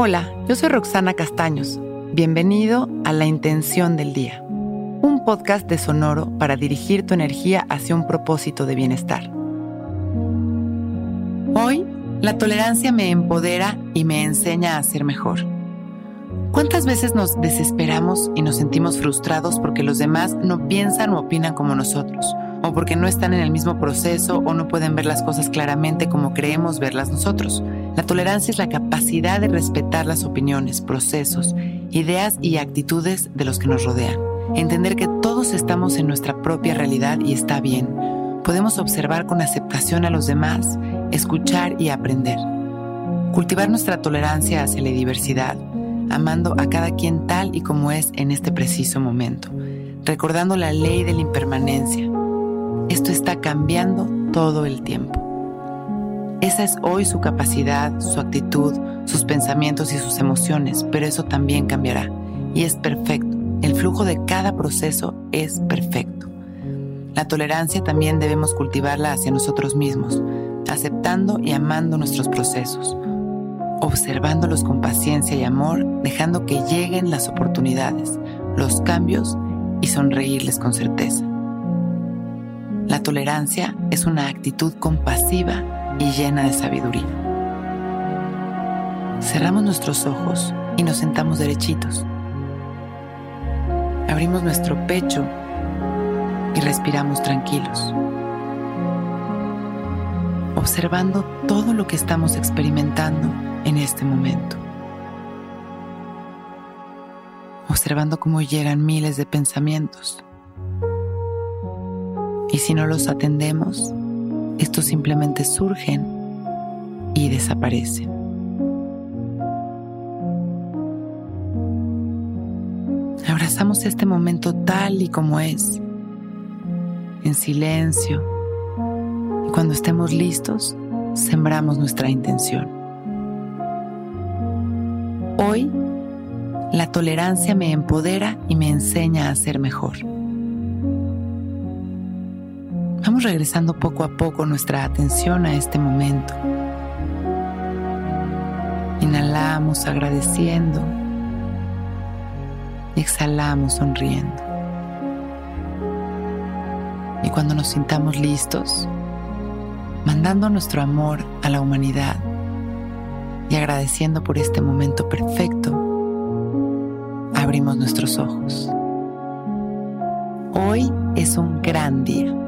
Hola, yo soy Roxana Castaños. Bienvenido a La Intención del Día, un podcast de Sonoro para dirigir tu energía hacia un propósito de bienestar. Hoy, la tolerancia me empodera y me enseña a ser mejor. ¿Cuántas veces nos desesperamos y nos sentimos frustrados porque los demás no piensan o opinan como nosotros? o porque no están en el mismo proceso o no pueden ver las cosas claramente como creemos verlas nosotros. La tolerancia es la capacidad de respetar las opiniones, procesos, ideas y actitudes de los que nos rodean. Entender que todos estamos en nuestra propia realidad y está bien. Podemos observar con aceptación a los demás, escuchar y aprender. Cultivar nuestra tolerancia hacia la diversidad, amando a cada quien tal y como es en este preciso momento, recordando la ley de la impermanencia esto está cambiando todo el tiempo. Esa es hoy su capacidad, su actitud, sus pensamientos y sus emociones, pero eso también cambiará. Y es perfecto. El flujo de cada proceso es perfecto. La tolerancia también debemos cultivarla hacia nosotros mismos, aceptando y amando nuestros procesos, observándolos con paciencia y amor, dejando que lleguen las oportunidades, los cambios y sonreírles con certeza. La tolerancia es una actitud compasiva y llena de sabiduría. Cerramos nuestros ojos y nos sentamos derechitos. Abrimos nuestro pecho y respiramos tranquilos, observando todo lo que estamos experimentando en este momento. Observando cómo llegan miles de pensamientos y si no los atendemos, estos simplemente surgen y desaparecen. Abrazamos este momento tal y como es, en silencio, y cuando estemos listos, sembramos nuestra intención. Hoy, la tolerancia me empodera y me enseña a ser mejor. Regresando poco a poco nuestra atención a este momento. Inhalamos agradeciendo. Exhalamos sonriendo. Y cuando nos sintamos listos, mandando nuestro amor a la humanidad y agradeciendo por este momento perfecto, abrimos nuestros ojos. Hoy es un gran día.